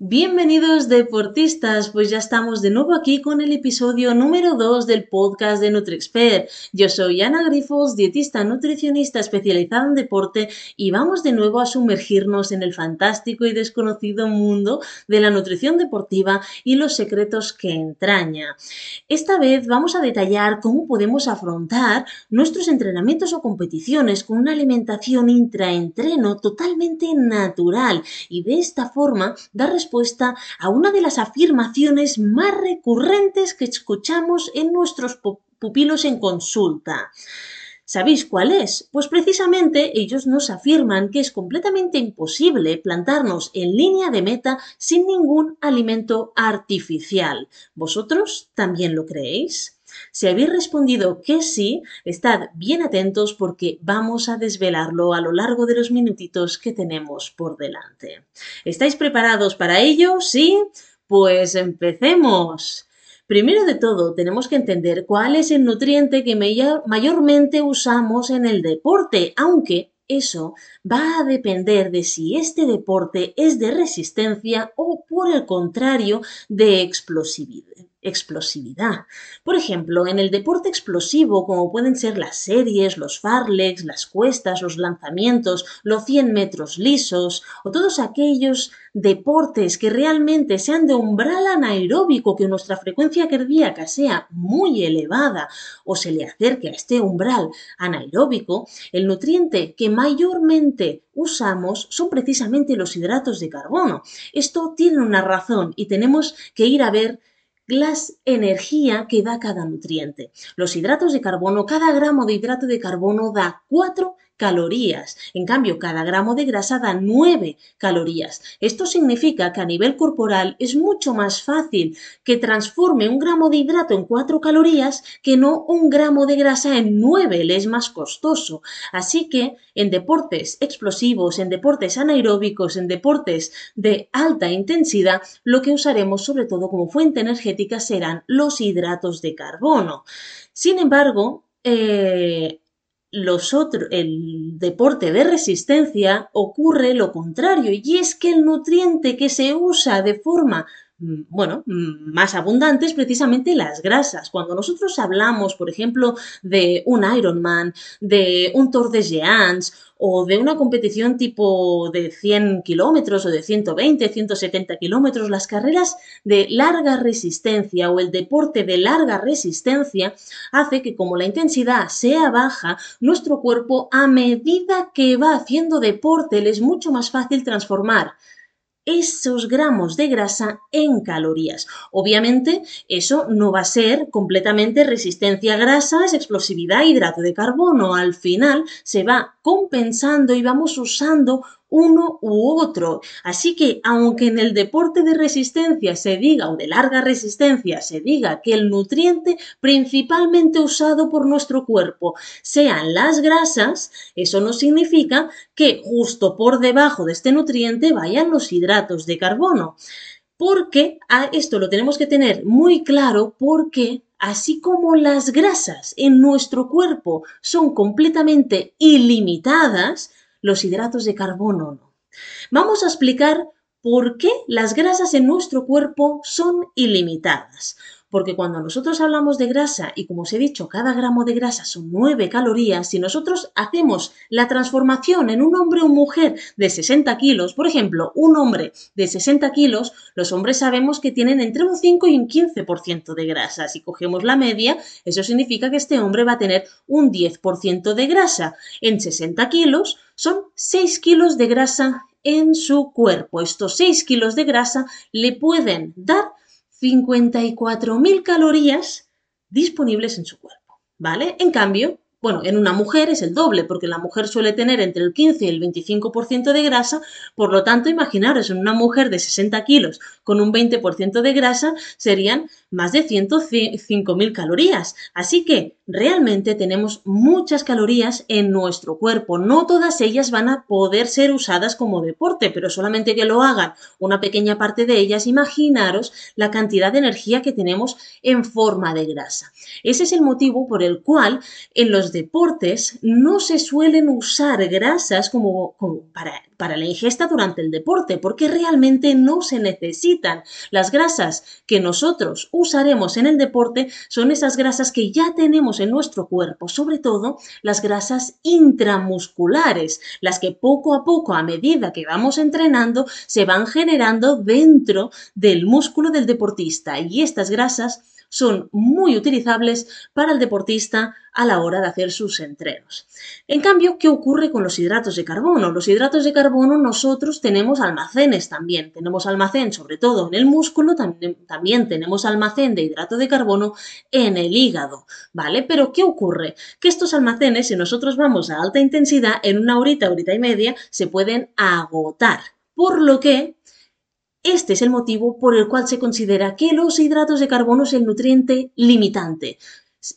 Bienvenidos deportistas, pues ya estamos de nuevo aquí con el episodio número 2 del podcast de NutriExpert. Yo soy Ana Grifos, dietista nutricionista especializada en deporte y vamos de nuevo a sumergirnos en el fantástico y desconocido mundo de la nutrición deportiva y los secretos que entraña. Esta vez vamos a detallar cómo podemos afrontar nuestros entrenamientos o competiciones con una alimentación intraentreno totalmente natural y de esta forma dar respuesta a una de las afirmaciones más recurrentes que escuchamos en nuestros pupilos en consulta. ¿Sabéis cuál es? Pues precisamente ellos nos afirman que es completamente imposible plantarnos en línea de meta sin ningún alimento artificial. ¿Vosotros también lo creéis? Si habéis respondido que sí, estad bien atentos porque vamos a desvelarlo a lo largo de los minutitos que tenemos por delante. ¿Estáis preparados para ello? ¿Sí? Pues empecemos. Primero de todo, tenemos que entender cuál es el nutriente que mayormente usamos en el deporte, aunque eso va a depender de si este deporte es de resistencia o, por el contrario, de explosividad explosividad. Por ejemplo, en el deporte explosivo, como pueden ser las series, los farlegs, las cuestas, los lanzamientos, los 100 metros lisos, o todos aquellos deportes que realmente sean de umbral anaeróbico, que nuestra frecuencia cardíaca sea muy elevada o se le acerque a este umbral anaeróbico, el nutriente que mayormente usamos son precisamente los hidratos de carbono. Esto tiene una razón y tenemos que ir a ver la energía que da cada nutriente. Los hidratos de carbono, cada gramo de hidrato de carbono da 4 calorías. En cambio, cada gramo de grasa da 9 calorías. Esto significa que a nivel corporal es mucho más fácil que transforme un gramo de hidrato en 4 calorías que no un gramo de grasa en 9, le es más costoso. Así que en deportes explosivos, en deportes anaeróbicos, en deportes de alta intensidad, lo que usaremos sobre todo como fuente energética serán los hidratos de carbono. Sin embargo, eh, los otros, el deporte de resistencia ocurre lo contrario, y es que el nutriente que se usa de forma bueno, mm, más abundante es precisamente las grasas. Cuando nosotros hablamos, por ejemplo, de un Ironman, de un Tour de Géants o de una competición tipo de 100 kilómetros o de 120, 170 kilómetros, las carreras de larga resistencia o el deporte de larga resistencia hace que como la intensidad sea baja, nuestro cuerpo a medida que va haciendo deporte le es mucho más fácil transformar esos gramos de grasa en calorías. Obviamente, eso no va a ser completamente resistencia a grasas, explosividad, hidrato de carbono. Al final se va compensando y vamos usando uno u otro. Así que, aunque en el deporte de resistencia se diga, o de larga resistencia se diga que el nutriente principalmente usado por nuestro cuerpo sean las grasas, eso no significa que justo por debajo de este nutriente vayan los hidratos de carbono. Porque a esto lo tenemos que tener muy claro porque así como las grasas en nuestro cuerpo son completamente ilimitadas, los hidratos de carbono no. Vamos a explicar por qué las grasas en nuestro cuerpo son ilimitadas porque cuando nosotros hablamos de grasa, y como os he dicho, cada gramo de grasa son 9 calorías, si nosotros hacemos la transformación en un hombre o mujer de 60 kilos, por ejemplo, un hombre de 60 kilos, los hombres sabemos que tienen entre un 5 y un 15% de grasa. Si cogemos la media, eso significa que este hombre va a tener un 10% de grasa. En 60 kilos son 6 kilos de grasa en su cuerpo. Estos 6 kilos de grasa le pueden dar 54.000 calorías disponibles en su cuerpo, ¿vale? En cambio, bueno, en una mujer es el doble, porque la mujer suele tener entre el 15 y el 25% de grasa, por lo tanto, imaginaros, en una mujer de 60 kilos con un 20% de grasa serían más de 105.000 calorías. Así que realmente tenemos muchas calorías en nuestro cuerpo. No todas ellas van a poder ser usadas como deporte, pero solamente que lo hagan una pequeña parte de ellas, imaginaros la cantidad de energía que tenemos en forma de grasa. Ese es el motivo por el cual en los deportes no se suelen usar grasas como, para, para la ingesta durante el deporte, porque realmente no se necesitan. Las grasas que nosotros usaremos en el deporte son esas grasas que ya tenemos en nuestro cuerpo, sobre todo las grasas intramusculares, las que poco a poco, a medida que vamos entrenando, se van generando dentro del músculo del deportista. Y estas grasas son muy utilizables para el deportista a la hora de hacer sus entrenos. En cambio, ¿qué ocurre con los hidratos de carbono? Los hidratos de carbono nosotros tenemos almacenes también. Tenemos almacén sobre todo en el músculo, también, tenemos almacén de hidrato de carbono en el hígado, ¿vale? Pero ¿qué ocurre? Que estos almacenes, si nosotros vamos a alta intensidad, en una horita, horita y media, se pueden agotar. Por lo que este es el motivo por el cual se considera que los hidratos de carbono es el nutriente limitante.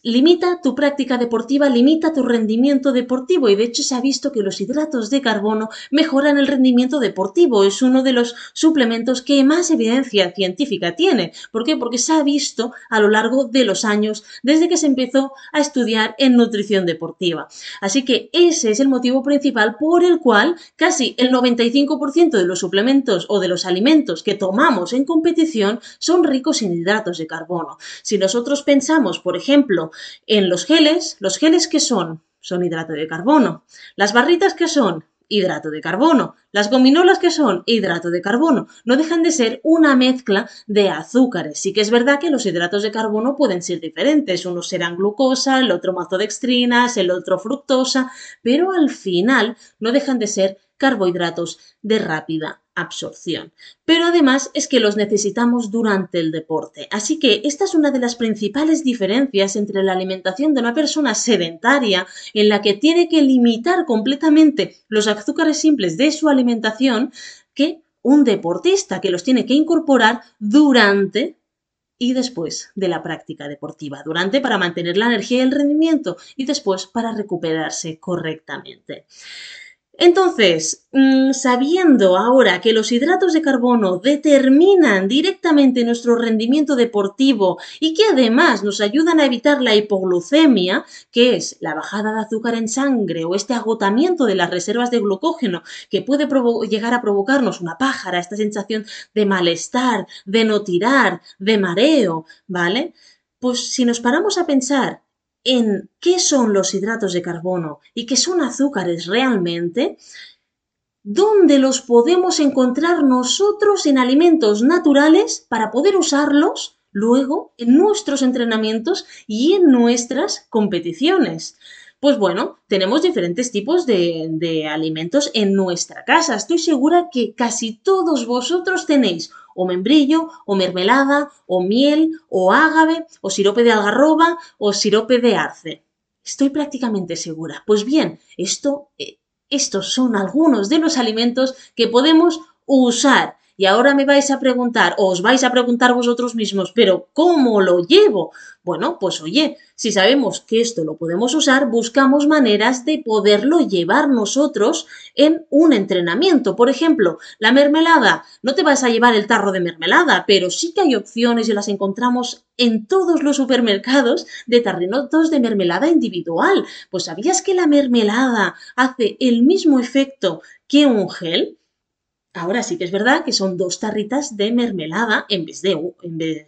Limita tu práctica deportiva, limita tu rendimiento deportivo y de hecho se ha visto que los hidratos de carbono mejoran el rendimiento deportivo. Es uno de los suplementos que más evidencia científica tiene. ¿Por qué? Porque se ha visto a lo largo de los años desde que se empezó a estudiar en nutrición deportiva. Así que ese es el motivo principal por el cual casi el 95% de los suplementos o de los alimentos que tomamos en competición son ricos en hidratos de carbono. Si nosotros pensamos, por ejemplo, en los geles, ¿los geles qué son? Son hidrato de carbono. ¿Las barritas qué son? hidrato de carbono. Las gominolas que son hidrato de carbono no dejan de ser una mezcla de azúcares. Sí que es verdad que los hidratos de carbono pueden ser diferentes. Unos serán glucosa, el otro maltodextrinas, el otro fructosa, pero al final no dejan de ser carbohidratos de rápida absorción. Pero además es que los necesitamos durante el deporte. Así que esta es una de las principales diferencias entre la alimentación de una persona sedentaria en la que tiene que limitar completamente los azúcares simples de su alimentación que un deportista que los tiene que incorporar durante y después de la práctica deportiva. Durante para mantener la energía y el rendimiento y después para recuperarse correctamente. Entonces, mm, sabiendo ahora que los hidratos de carbono determinan directamente nuestro rendimiento deportivo y que además nos ayudan a evitar la hipoglucemia, que es la bajada de azúcar en sangre o este agotamiento de las reservas de glucógeno que puede llegar a provocarnos una pájara, esta sensación de malestar, de no tirar, de mareo, ¿vale? Pues si nos paramos a pensar en qué son los hidratos de carbono y qué son azúcares realmente, ¿dónde los podemos encontrar nosotros en alimentos naturales para poder usarlos luego en nuestros entrenamientos y en nuestras competiciones? Pues bueno, tenemos diferentes tipos de, de, alimentos en nuestra casa. Estoy segura que casi todos vosotros tenéis o membrillo, o mermelada, o miel, o ágave, o sirope de algarroba, o sirope de arce. Estoy prácticamente segura. Pues bien, esto, eh, estos son algunos de los alimentos que podemos usar y ahora me vais a preguntar, o os vais a preguntar vosotros mismos, pero ¿cómo lo llevo? Bueno, pues oye, si sabemos que esto lo podemos usar, buscamos maneras de poderlo llevar nosotros en un entrenamiento. Por ejemplo, la mermelada. No te vas a llevar el tarro de mermelada, pero sí que hay opciones y las encontramos en todos los supermercados de tarrinotos de mermelada individual. Pues ¿sabías que la mermelada hace el mismo efecto que un gel? Ahora sí que es verdad que son dos tarritas de mermelada en vez de, en vez,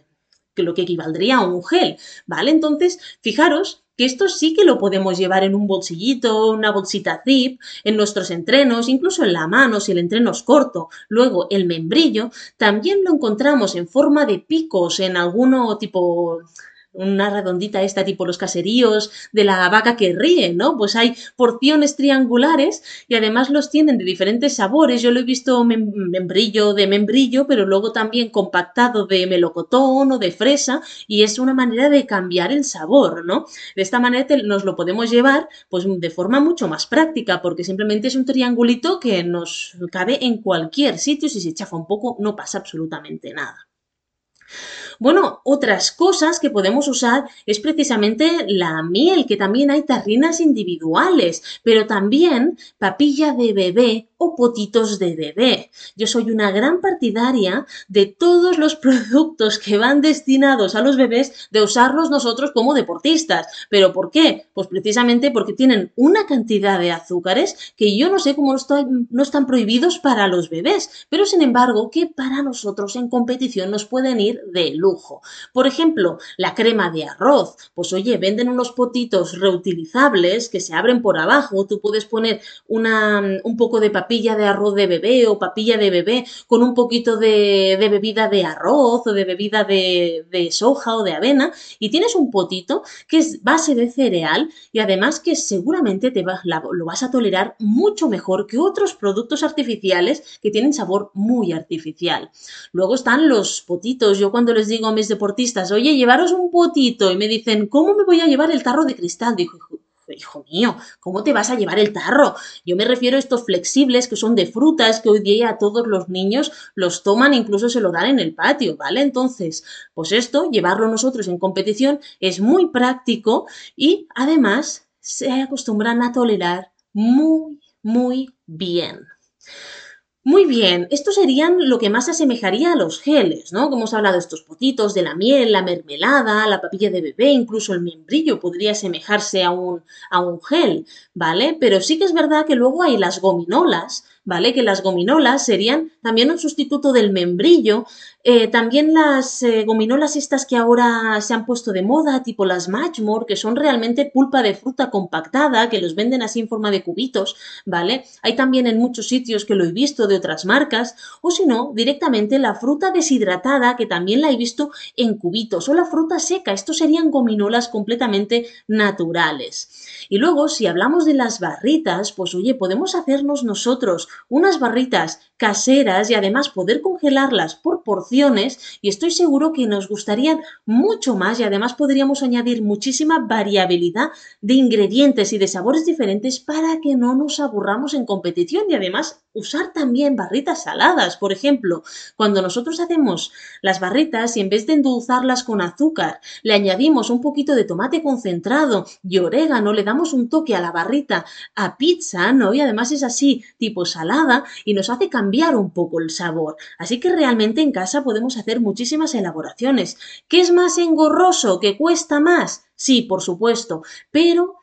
que lo que equivaldría a un gel, ¿vale? Entonces, fijaros que esto sí que lo podemos llevar en un bolsillito, una bolsita zip, en nuestros entrenos, incluso en la mano si el entreno es corto. Luego, el membrillo también lo encontramos en forma de picos en alguno tipo una redondita esta tipo los caseríos de la vaca que ríe, ¿no? Pues hay porciones triangulares y además los tienen de diferentes sabores. Yo lo he visto membrillo de membrillo, pero luego también compactado de melocotón o de fresa y es una manera de cambiar el sabor, ¿no? De esta manera nos lo podemos llevar pues de forma mucho más práctica porque simplemente es un triangulito que nos cabe en cualquier sitio. Si se chafa un poco no pasa absolutamente nada. Bueno, otras cosas que podemos usar es precisamente la miel, que también hay tarrinas individuales, pero también papilla de bebé o potitos de bebé. Yo soy una gran partidaria de todos los productos que van destinados a los bebés de usarlos nosotros como deportistas. ¿Pero por qué? Pues precisamente porque tienen una cantidad de azúcares que yo no sé cómo no están prohibidos para los bebés, pero sin embargo que para nosotros en competición nos pueden ir de lujo. Por ejemplo, la crema de arroz. Pues oye, venden unos potitos reutilizables que se abren por abajo. Tú puedes poner una, un poco de papilla de arroz de bebé o papilla de bebé con un poquito de, bebida de arroz o de bebida de, soja o de avena y tienes un potito que es base de cereal y además que seguramente te lo vas a tolerar mucho mejor que otros productos artificiales que tienen sabor muy artificial. Luego están los potitos. Yo cuando les digo a mis deportistas, oye, llevaros un potito y me dicen, ¿cómo me voy a llevar el tarro de cristal? Dijo, hijo mío, ¿cómo te vas a llevar el tarro? Yo me refiero a estos flexibles que son de frutas que hoy día a todos los niños los toman, incluso se lo dan en el patio, ¿vale? Entonces, pues esto, llevarlo nosotros en competición es muy práctico y además se acostumbran a tolerar muy, muy bien. Muy bien, estos serían lo que más se asemejaría a los geles, ¿no? Como hemos hablado, estos potitos de la miel, la mermelada, la papilla de bebé, incluso el membrillo podría asemejarse a un, a un gel, ¿vale? Pero sí que es verdad que luego hay las gominolas, ¿vale? Que las gominolas serían también un sustituto del membrillo. Eh, también las eh, gominolas estas que ahora se han puesto de moda, tipo las Matchmore, que son realmente pulpa de fruta compactada, que los venden así en forma de cubitos, ¿vale? Hay también en muchos sitios que lo he visto de otras marcas, o si no, directamente la fruta deshidratada, que también la he visto en cubitos, o la fruta seca, estos serían gominolas completamente naturales. Y luego, si hablamos de las barritas, pues oye, podemos hacernos nosotros unas barritas caseras y además poder congelarlas por porciones y estoy seguro que nos gustarían mucho más y además podríamos añadir muchísima variabilidad de ingredientes y de sabores diferentes para que no nos aburramos en competición y además usar también barritas saladas. Por ejemplo, cuando nosotros hacemos las barritas y en vez de endulzarlas con azúcar, le añadimos un poquito de tomate concentrado y orégano, le damos un toque a la barrita a pizza, ¿no? Y además es así, tipo salada, y nos hace cambiar un poco el sabor. Así que realmente en casa podemos hacer muchísimas elaboraciones. ¿Qué es más engorroso? ¿Qué cuesta más? Sí, por supuesto, pero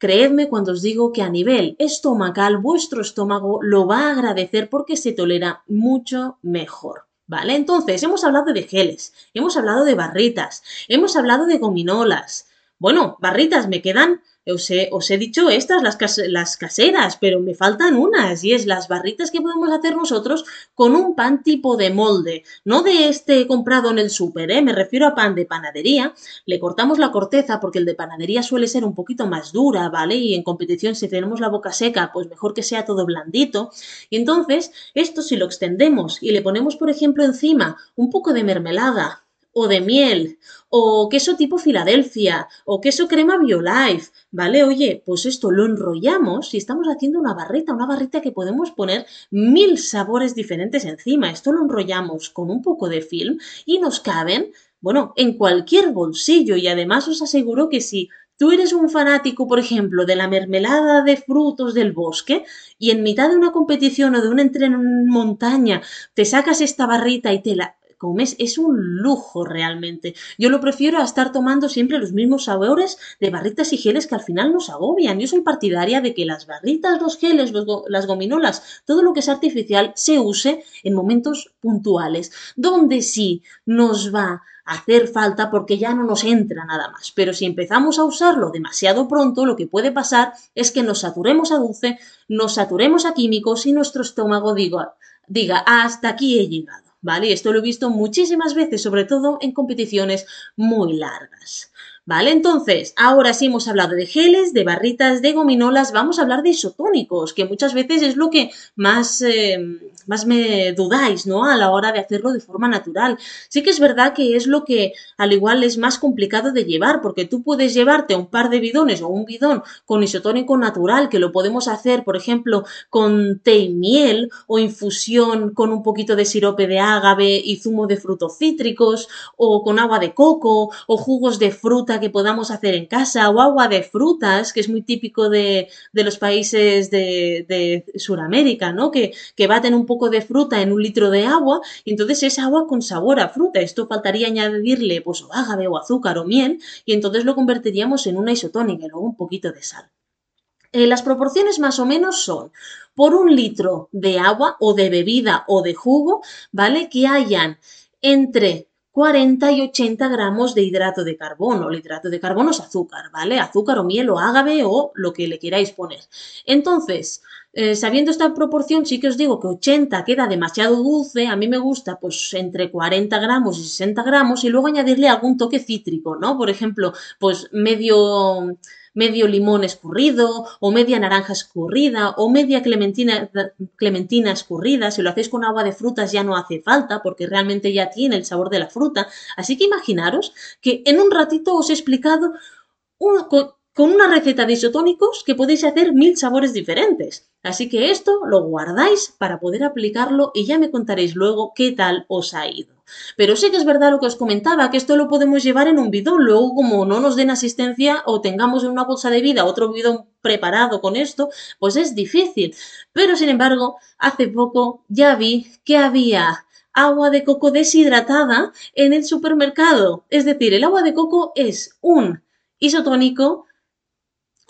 Creedme cuando os digo que a nivel estomacal vuestro estómago lo va a agradecer porque se tolera mucho mejor. ¿Vale? Entonces, hemos hablado de geles, hemos hablado de barritas, hemos hablado de gominolas. Bueno, barritas, me quedan os he, dicho estas, las, caseras, pero me faltan unas, y es las barritas que podemos hacer nosotros con un pan tipo de molde, no de este comprado en el súper, ¿eh? me refiero a pan de panadería, le cortamos la corteza porque el de panadería suele ser un poquito más dura, ¿vale? Y en competición si tenemos la boca seca, pues mejor que sea todo blandito, y entonces esto si lo extendemos y le ponemos, por ejemplo, encima un poco de mermelada, o de miel, o queso tipo Filadelfia, o queso crema BioLife, ¿vale? Oye, pues esto lo enrollamos y estamos haciendo una barrita, una barrita que podemos poner mil sabores diferentes encima. Esto lo enrollamos con un poco de film y nos caben, bueno, en cualquier bolsillo y además os aseguro que si tú eres un fanático, por ejemplo, de la mermelada de frutos del bosque y en mitad de una competición o de un entreno en montaña te sacas esta barrita y te la comes es un lujo realmente. Yo lo prefiero a estar tomando siempre los mismos sabores de barritas y geles que al final nos agobian. Yo soy partidaria de que las barritas, los geles, las gominolas, todo lo que es artificial se use en momentos puntuales, donde sí nos va a hacer falta porque ya no nos entra nada más. Pero si empezamos a usarlo demasiado pronto, lo que puede pasar es que nos saturemos a dulce, nos saturemos a químicos y nuestro estómago diga, diga hasta aquí he llegado. ¿Vale? Esto lo he visto muchísimas veces, sobre todo en competiciones muy largas. ¿Vale? Entonces, ahora sí hemos hablado de geles, de barritas, de gominolas, vamos a hablar de isotónicos, que muchas veces es lo que más, eh, más me dudáis, ¿no? A la hora de hacerlo de forma natural. Sí que es verdad que es lo que al igual es más complicado de llevar, porque tú puedes llevarte un par de bidones o un bidón con isotónico natural, que lo podemos hacer, por ejemplo, con té y miel o infusión con un poquito de sirope de ágave y zumo de frutos cítricos o con agua de coco o jugos de fruta que podamos hacer en casa o agua de frutas, que es muy típico de, los países de, de Sudamérica, ¿no? Que, que baten un poco de fruta en un litro de agua y entonces es agua con sabor a fruta. Esto faltaría añadirle pues o agave o azúcar o miel y entonces lo convertiríamos en una isotónica y luego un poquito de sal. Eh, las proporciones más o menos son por un litro de agua o de bebida o de jugo, ¿vale? Que hayan entre 40 y 80 gramos de hidrato de carbono. El hidrato de carbono es azúcar, ¿vale? Azúcar o miel o ágave o lo que le queráis poner. Entonces, eh, sabiendo esta proporción, sí que os digo que 80 queda demasiado dulce, a mí me gusta pues entre 40 gramos y 60 gramos y luego añadirle algún toque cítrico, ¿no? Por ejemplo, pues medio medio limón escurrido o media naranja escurrida o media clementina, clementina escurrida. Si lo hacéis con agua de frutas ya no hace falta porque realmente ya tiene el sabor de la fruta. Así que imaginaros que en un ratito os he explicado un, con una receta de isotónicos que podéis hacer mil sabores diferentes. Así que esto lo guardáis para poder aplicarlo y ya me contaréis luego qué tal os ha ido. Pero sí que es verdad lo que os comentaba, que esto lo podemos llevar en un bidón. Luego, como no nos den asistencia o tengamos en una bolsa de vida otro bidón preparado con esto, pues es difícil. Pero sin embargo, hace poco ya vi que había agua de coco deshidratada en el supermercado. Es decir, el agua de coco es un isotónico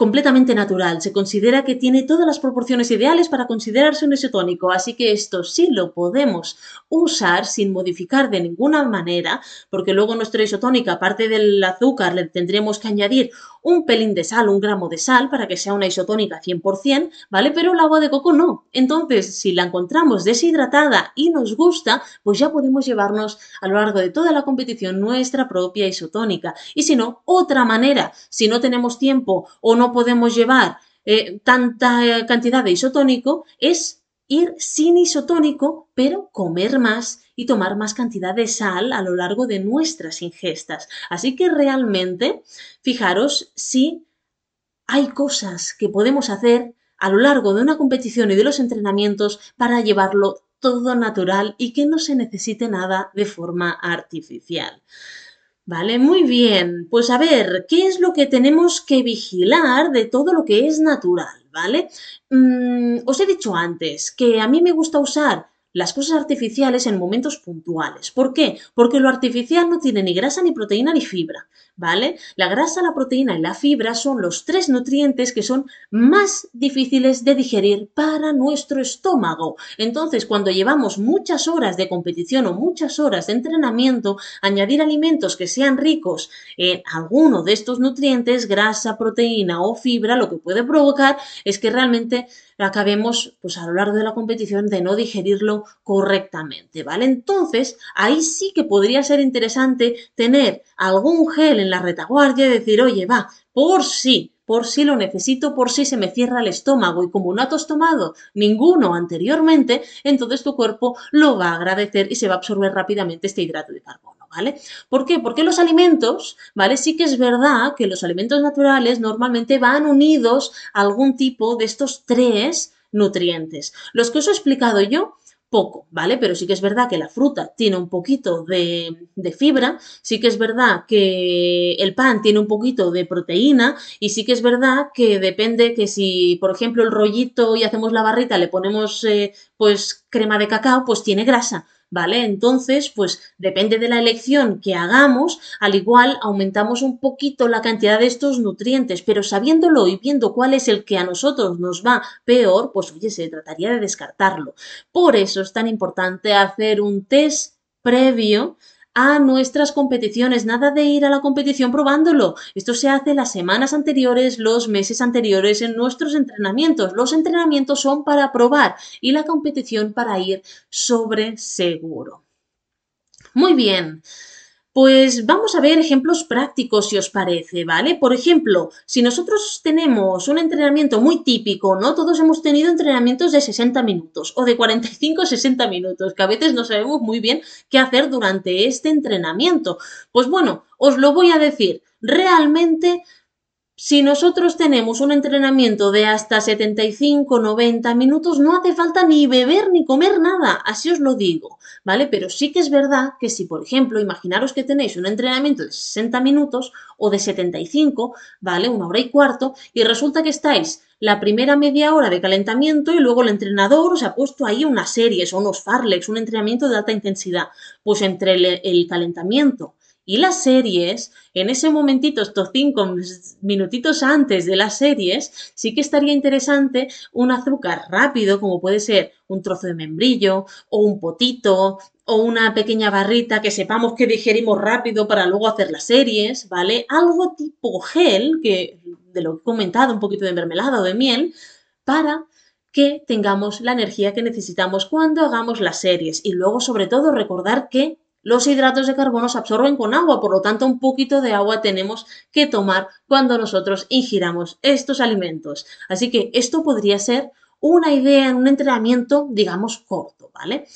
completamente natural. Se considera que tiene todas las proporciones ideales para considerarse un isotónico, así que esto sí lo podemos usar sin modificar de ninguna manera, porque luego nuestra isotónica, aparte del azúcar, le tendremos que añadir un pelín de sal, un gramo de sal, para que sea una isotónica 100%, ¿vale? Pero el agua de coco no. Entonces, si la encontramos deshidratada y nos gusta, pues ya podemos llevarnos a lo largo de toda la competición nuestra propia isotónica. Y si no, otra manera, si no tenemos tiempo o no podemos llevar eh, tanta cantidad de isotónico, es ir sin isotónico, pero comer más y tomar más cantidad de sal a lo largo de nuestras ingestas. Así que realmente, fijaros si hay cosas que podemos hacer a lo largo de una competición y de los entrenamientos para llevarlo todo natural y que no se necesite nada de forma artificial. Vale, muy bien. Pues a ver, ¿qué es lo que tenemos que vigilar de todo lo que es natural? ¿Vale? Mm, os he dicho antes que a mí me gusta usar las cosas artificiales en momentos puntuales. ¿Por qué? Porque lo artificial no tiene ni grasa, ni proteína, ni fibra. ¿Vale? La grasa, la proteína y la fibra son los tres nutrientes que son más difíciles de digerir para nuestro estómago. Entonces, cuando llevamos muchas horas de competición o muchas horas de entrenamiento, añadir alimentos que sean ricos en alguno de estos nutrientes, grasa, proteína o fibra, lo que puede provocar es que realmente acabemos pues a lo largo de la competición de no digerirlo correctamente, ¿vale? Entonces, ahí sí que podría ser interesante tener algún gel en la retaguardia y decir, oye, va, por si, por si lo necesito, por si se me cierra el estómago y como no has tomado ninguno anteriormente, entonces tu cuerpo lo va a agradecer y se va a absorber rápidamente este hidrato de carbono. ¿Vale? ¿Por qué? Porque los alimentos, ¿vale? Sí que es verdad que los alimentos naturales normalmente van unidos a algún tipo de estos tres nutrientes. Los que os he explicado yo, poco, ¿vale? Pero sí que es verdad que la fruta tiene un poquito de, fibra, sí que es verdad que el pan tiene un poquito de proteína y sí que es verdad que depende que si, por ejemplo, el rollito y hacemos la barrita le ponemos eh, pues crema de cacao, pues tiene grasa. ¿Vale? Entonces, pues depende de la elección que hagamos, al igual aumentamos un poquito la cantidad de estos nutrientes, pero sabiéndolo y viendo cuál es el que a nosotros nos va peor, pues oye, se trataría de descartarlo. Por eso es tan importante hacer un test previo a nuestras competiciones, nada de ir a la competición probándolo. Esto se hace las semanas anteriores, los meses anteriores en nuestros entrenamientos. Los entrenamientos son para probar y la competición para ir sobre seguro. Muy bien. Pues vamos a ver ejemplos prácticos si os parece, ¿vale? Por ejemplo, si nosotros tenemos un entrenamiento muy típico, ¿no? Todos hemos tenido entrenamientos de 60 minutos o de 45 60 minutos, que a veces no sabemos muy bien qué hacer durante este entrenamiento. Pues bueno, os lo voy a decir. Realmente si nosotros tenemos un entrenamiento de hasta 75-90 minutos, no hace falta ni beber ni comer nada, así os lo digo, ¿vale? Pero sí que es verdad que si, por ejemplo, imaginaros que tenéis un entrenamiento de 60 minutos o de 75, ¿vale? Una hora y cuarto, y resulta que estáis la primera media hora de calentamiento y luego el entrenador os ha puesto ahí unas series o unos farlex, un entrenamiento de alta intensidad. Pues entre el calentamiento y las series, en ese momentito, estos cinco minutitos antes de las series, sí que estaría interesante un azúcar rápido, como puede ser un trozo de membrillo o un potito o una pequeña barrita que sepamos que digerimos rápido para luego hacer las series, ¿vale? Algo tipo gel, que de lo que he comentado, un poquito de mermelada o de miel, para que tengamos la energía que necesitamos cuando hagamos las series. Y luego, sobre todo, recordar que los hidratos de carbono se absorben con agua, por lo tanto un poquito de agua tenemos que tomar cuando nosotros ingiramos estos alimentos. Así que esto podría ser una idea en un entrenamiento, digamos, corto, ¿vale?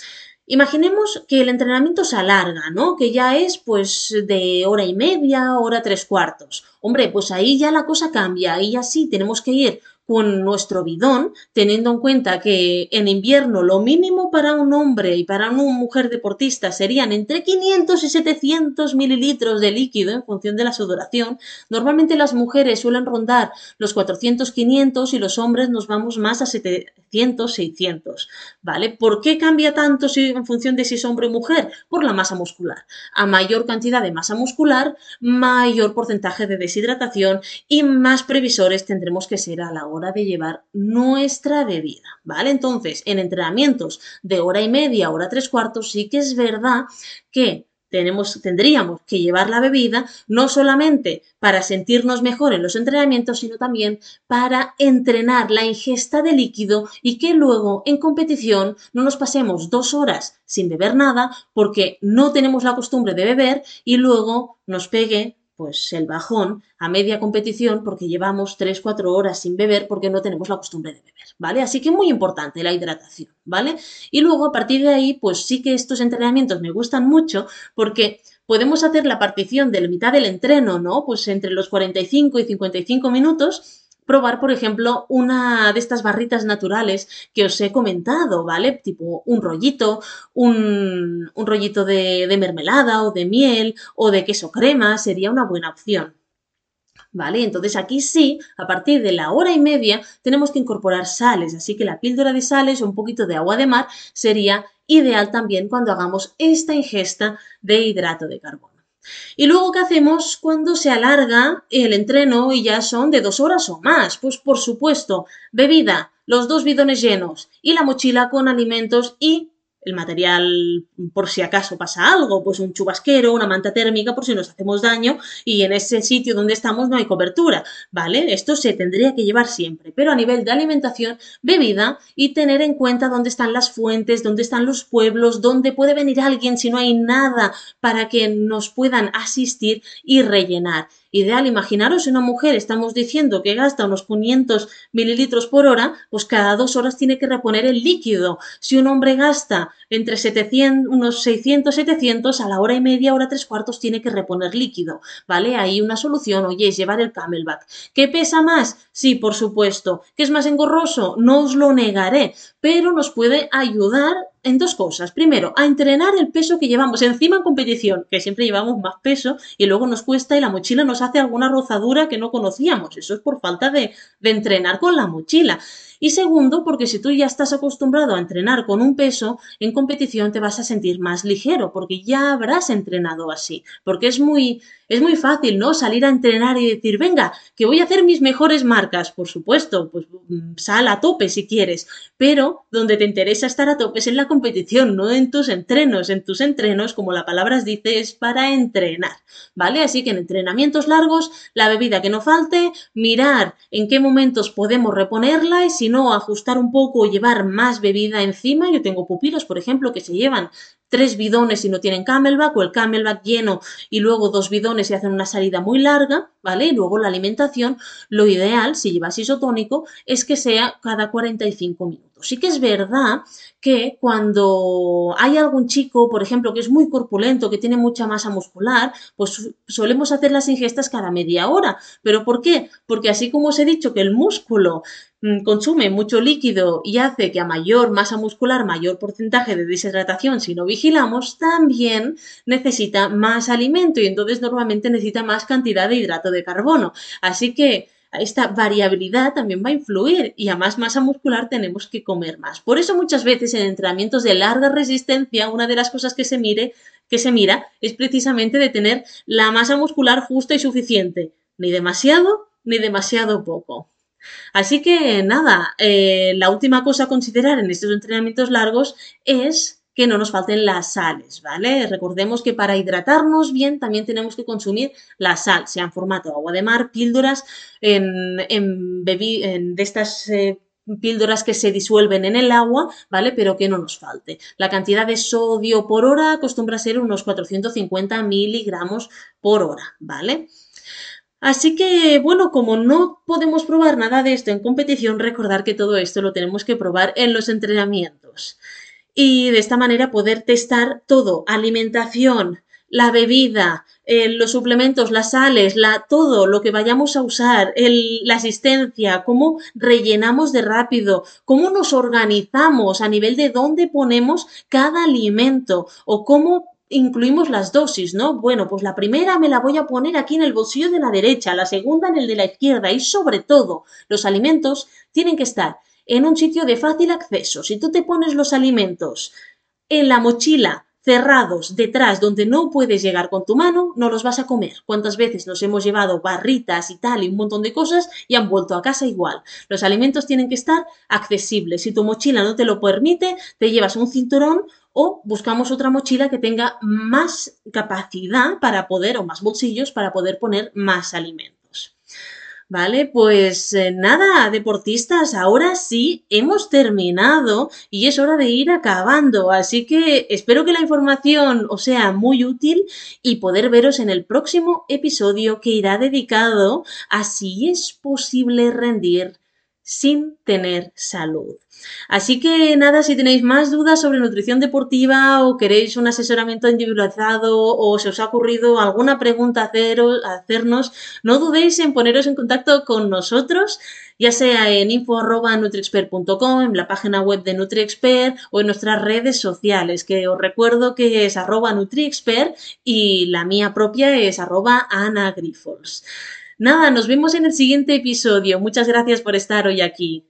Imaginemos que el entrenamiento se alarga, ¿no? Que ya es pues de hora y media, hora tres cuartos. Hombre, pues ahí ya la cosa cambia, ahí ya sí tenemos que ir con nuestro bidón, teniendo en cuenta que en invierno lo mínimo para un hombre y para una mujer deportista serían entre 500 y 700 mililitros de líquido en función de la sudoración, normalmente las mujeres suelen rondar los 400-500 y los hombres nos vamos más a 700-600, ¿vale? ¿Por qué cambia tanto si, en función de si es hombre o mujer? Por la masa muscular. A mayor cantidad de masa muscular, mayor porcentaje de deshidratación y más previsores tendremos que ser a la hora hora de llevar nuestra bebida, ¿vale? Entonces, en entrenamientos de hora y media, hora tres cuartos, sí que es verdad que tenemos, tendríamos que llevar la bebida no solamente para sentirnos mejor en los entrenamientos, sino también para entrenar la ingesta de líquido y que luego en competición no nos pasemos dos horas sin beber nada porque no tenemos la costumbre de beber y luego nos pegue pues el bajón a media competición porque llevamos 3-4 horas sin beber porque no tenemos la costumbre de beber, ¿vale? Así que muy importante la hidratación, ¿vale? Y luego a partir de ahí, pues sí que estos entrenamientos me gustan mucho porque podemos hacer la partición de la mitad del entreno, ¿no? Pues entre los 45 y 55 minutos probar, por ejemplo, una de estas barritas naturales que os he comentado, ¿vale? Tipo un rollito, un, rollito de, de mermelada o de miel o de queso crema sería una buena opción. ¿Vale? Entonces aquí sí, a partir de la hora y media tenemos que incorporar sales, así que la píldora de sales o un poquito de agua de mar sería ideal también cuando hagamos esta ingesta de hidrato de carbono. Y luego, ¿qué hacemos cuando se alarga el entreno y ya son de dos horas o más? Pues por supuesto, bebida, los dos bidones llenos y la mochila con alimentos y el material por si acaso pasa algo, pues un chubasquero, una manta térmica por si nos hacemos daño y en ese sitio donde estamos no hay cobertura, ¿vale? Esto se tendría que llevar siempre, pero a nivel de alimentación, bebida y tener en cuenta dónde están las fuentes, dónde están los pueblos, dónde puede venir alguien si no hay nada para que nos puedan asistir y rellenar ideal. Imaginaros una mujer, estamos diciendo que gasta unos 500 mililitros por hora, pues cada dos horas tiene que reponer el líquido. Si un hombre gasta entre 700, unos 600, 700, a la hora y media, hora tres cuartos, tiene que reponer líquido, ¿vale? Hay una solución, oye, es llevar el camelback. ¿Qué pesa más? Sí, por supuesto. ¿Qué es más engorroso? No os lo negaré, pero nos puede ayudar en dos cosas. Primero, a entrenar el peso que llevamos encima en competición, que siempre llevamos más peso y luego nos cuesta y la mochila nos hace alguna rozadura que no conocíamos. Eso es por falta de, de entrenar con la mochila. Y segundo, porque si tú ya estás acostumbrado a entrenar con un peso, en competición te vas a sentir más ligero, porque ya habrás entrenado así. Porque es muy, es muy fácil, ¿no? Salir a entrenar y decir, venga, que voy a hacer mis mejores marcas. Por supuesto, pues mm, sal a tope si quieres. Pero donde te interesa estar a tope es en la competición, no en tus entrenos. En tus entrenos, como la palabra dice, es para entrenar, ¿vale? Así que en entrenamientos largos, la bebida que no falte, mirar en qué momentos podemos reponerla y si no, ajustar un poco o llevar más bebida encima. Yo tengo pupilos, por ejemplo, que se llevan tres bidones y no tienen camelback o el camelback lleno y luego dos bidones y hacen una salida muy larga, ¿vale? Y luego la alimentación, lo ideal, si llevas isotónico, es que sea cada 45 minutos. Sí que es verdad que cuando hay algún chico, por ejemplo, que es muy corpulento, que tiene mucha masa muscular, pues solemos hacer las ingestas cada media hora. ¿Pero por qué? Porque así como os he dicho que el músculo consume mucho líquido y hace que a mayor masa muscular, mayor porcentaje de deshidratación si no vigilamos, también necesita más alimento y entonces normalmente necesita más cantidad de hidrato de carbono. Así que esta variabilidad también va a influir y a más masa muscular tenemos que comer más. Por eso muchas veces en entrenamientos de larga resistencia, una de las cosas que se que se mira, es precisamente de tener la masa muscular justa y suficiente, ni demasiado ni demasiado poco. Así que nada, eh, la última cosa a considerar en estos entrenamientos largos es que no nos falten las sales, ¿vale? Recordemos que para hidratarnos bien también tenemos que consumir la sal, sea en formato agua de mar, píldoras, en, en, de estas eh, píldoras que se disuelven en el agua, ¿vale? Pero que no nos falte. La cantidad de sodio por hora acostumbra ser unos 450 miligramos por hora, ¿vale? Así que, bueno, como no podemos probar nada de esto en competición, recordar que todo esto lo tenemos que probar en los entrenamientos. Y de esta manera poder testar todo, alimentación, la bebida, eh, los suplementos, las sales, todo lo que vayamos a usar, la asistencia, cómo rellenamos de rápido, cómo nos organizamos a nivel de dónde ponemos cada alimento o cómo incluimos las dosis, ¿no? Bueno, pues la primera me la voy a poner aquí en el bolsillo de la derecha, la segunda en el de la izquierda y sobre todo los alimentos tienen que estar en un sitio de fácil acceso. Si tú te pones los alimentos en la mochila cerrados detrás donde no puedes llegar con tu mano, no los vas a comer. ¿Cuántas veces nos hemos llevado barritas y tal y un montón de cosas y han vuelto a casa igual? Los alimentos tienen que estar accesibles. Si tu mochila no te lo permite, te llevas un cinturón o buscamos otra mochila que tenga más capacidad para poder, o más bolsillos para poder poner más alimentos. Vale, pues eh, nada, deportistas, ahora sí hemos terminado y es hora de ir acabando. Así que espero que la información os sea muy útil y poder veros en el próximo episodio que irá dedicado a si es posible rendir sin tener salud. Así que nada, si tenéis más dudas sobre nutrición deportiva o queréis un asesoramiento individualizado o se os ha ocurrido alguna pregunta a, hacernos, no dudéis en poneros en contacto con nosotros, ya sea en info.nutriexpert.com, en la página web de NutriExpert o en nuestras redes sociales, que os recuerdo que es arroba NutriExpert y la mía propia es arroba Nada, nos vemos en el siguiente episodio. Muchas gracias por estar hoy aquí.